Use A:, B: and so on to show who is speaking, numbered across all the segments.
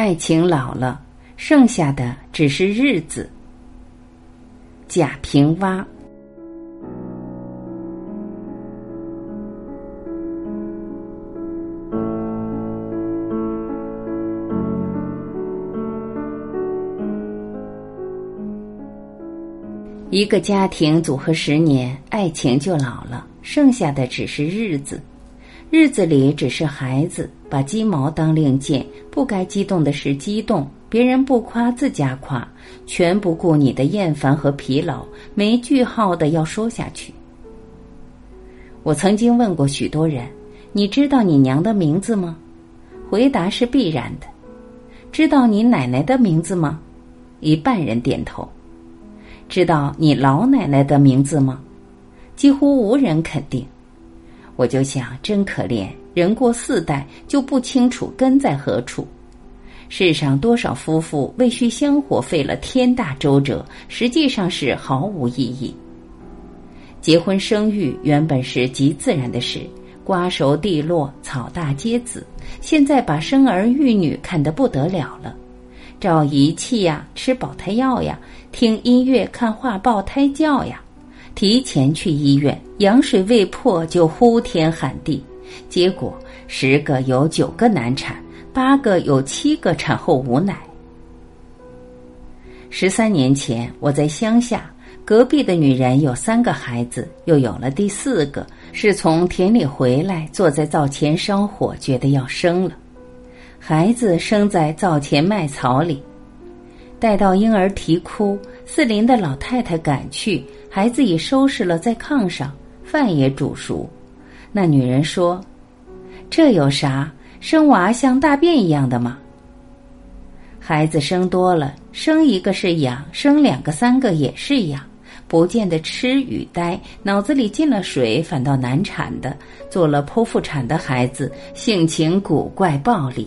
A: 爱情老了，剩下的只是日子。贾平凹。一个家庭组合十年，爱情就老了，剩下的只是日子。日子里只是孩子，把鸡毛当令箭，不该激动的事激动，别人不夸自家夸，全不顾你的厌烦和疲劳，没句号的要说下去。我曾经问过许多人：“你知道你娘的名字吗？”回答是必然的。知道你奶奶的名字吗？一半人点头。知道你老奶奶的名字吗？几乎无人肯定。我就想，真可怜，人过四代就不清楚根在何处。世上多少夫妇为续香火费了天大周折，实际上是毫无意义。结婚生育原本是极自然的事，瓜熟蒂落，草大皆子。现在把生儿育女看得不得了了。找仪器呀，吃保胎药呀，听音乐、看画报、胎教呀，提前去医院，羊水未破就呼天喊地，结果十个有九个难产，八个有七个产后无奶。十三年前我在乡下，隔壁的女人有三个孩子，又有了第四个，是从田里回来，坐在灶前烧火，觉得要生了。孩子生在灶前麦草里，待到婴儿啼哭，四邻的老太太赶去，孩子已收拾了在炕上，饭也煮熟。那女人说：“这有啥？生娃像大便一样的吗？孩子生多了，生一个是养，生两个、三个也是养，不见得吃与呆，脑子里进了水，反倒难产的。做了剖腹产的孩子，性情古怪暴戾。”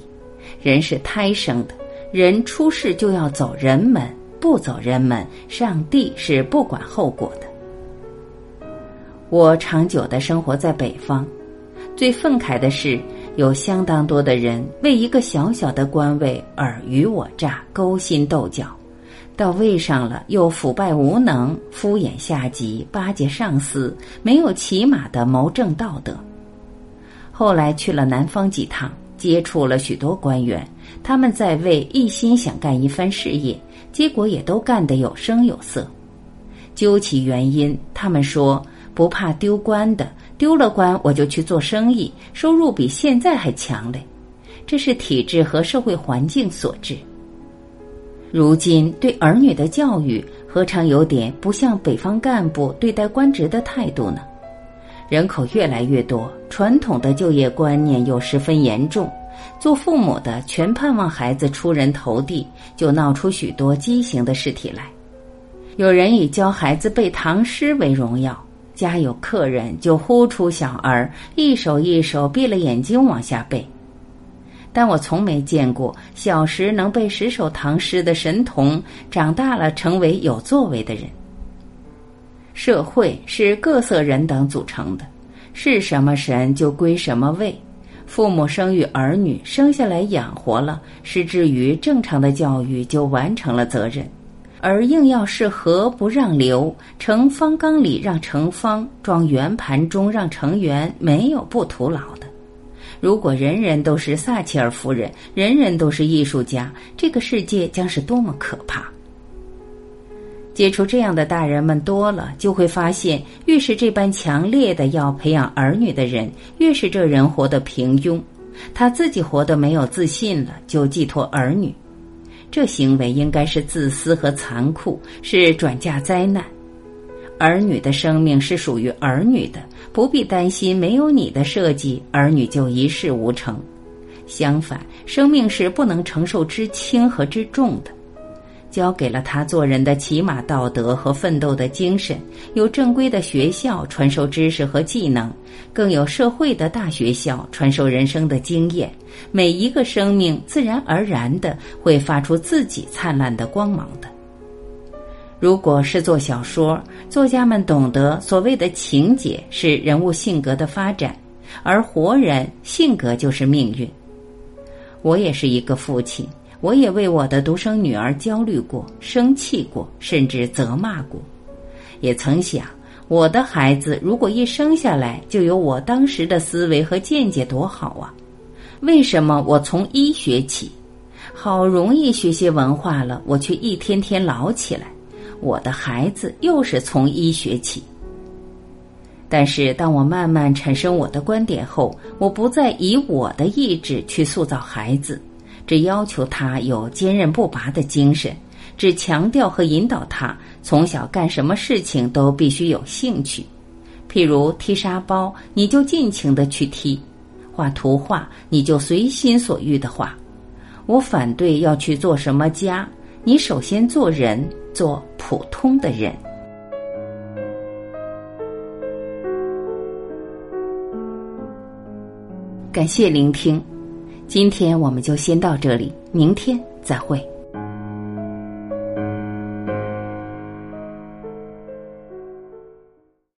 A: 人是胎生的，人出世就要走人门，不走人门，上帝是不管后果的。我长久的生活在北方，最愤慨的是，有相当多的人为一个小小的官位尔虞我诈、勾心斗角，到位上了又腐败无能、敷衍下级、巴结上司，没有起码的谋政道德。后来去了南方几趟。接触了许多官员，他们在位一心想干一番事业，结果也都干得有声有色。究其原因，他们说不怕丢官的，丢了官我就去做生意，收入比现在还强嘞。这是体制和社会环境所致。如今对儿女的教育，何尝有点不像北方干部对待官职的态度呢？人口越来越多，传统的就业观念又十分严重，做父母的全盼望孩子出人头地，就闹出许多畸形的事体来。有人以教孩子背唐诗为荣耀，家有客人就呼出小儿，一首一首闭了眼睛往下背。但我从没见过小时能背十首唐诗的神童，长大了成为有作为的人。社会是各色人等组成的，是什么神就归什么位。父母生育儿女，生下来养活了，是至于正常的教育就完成了责任。而硬要是河不让流，盛方缸里让盛方，装圆盘中让盛圆，没有不徒劳的。如果人人都是撒切尔夫人，人人都是艺术家，这个世界将是多么可怕！接触这样的大人们多了，就会发现，越是这般强烈的要培养儿女的人，越是这人活得平庸。他自己活得没有自信了，就寄托儿女，这行为应该是自私和残酷，是转嫁灾难。儿女的生命是属于儿女的，不必担心没有你的设计，儿女就一事无成。相反，生命是不能承受之轻和之重的。教给了他做人的起码道德和奋斗的精神，有正规的学校传授知识和技能，更有社会的大学校传授人生的经验。每一个生命自然而然的会发出自己灿烂的光芒的。如果是做小说，作家们懂得所谓的情节是人物性格的发展，而活人性格就是命运。我也是一个父亲。我也为我的独生女儿焦虑过、生气过，甚至责骂过。也曾想，我的孩子如果一生下来就有我当时的思维和见解，多好啊！为什么我从一学起，好容易学些文化了，我却一天天老起来？我的孩子又是从一学起。但是，当我慢慢产生我的观点后，我不再以我的意志去塑造孩子。只要求他有坚韧不拔的精神，只强调和引导他从小干什么事情都必须有兴趣。譬如踢沙包，你就尽情的去踢；画图画，你就随心所欲的画。我反对要去做什么家，你首先做人，做普通的人。感谢聆听。今天我们就先到这里，明天再会。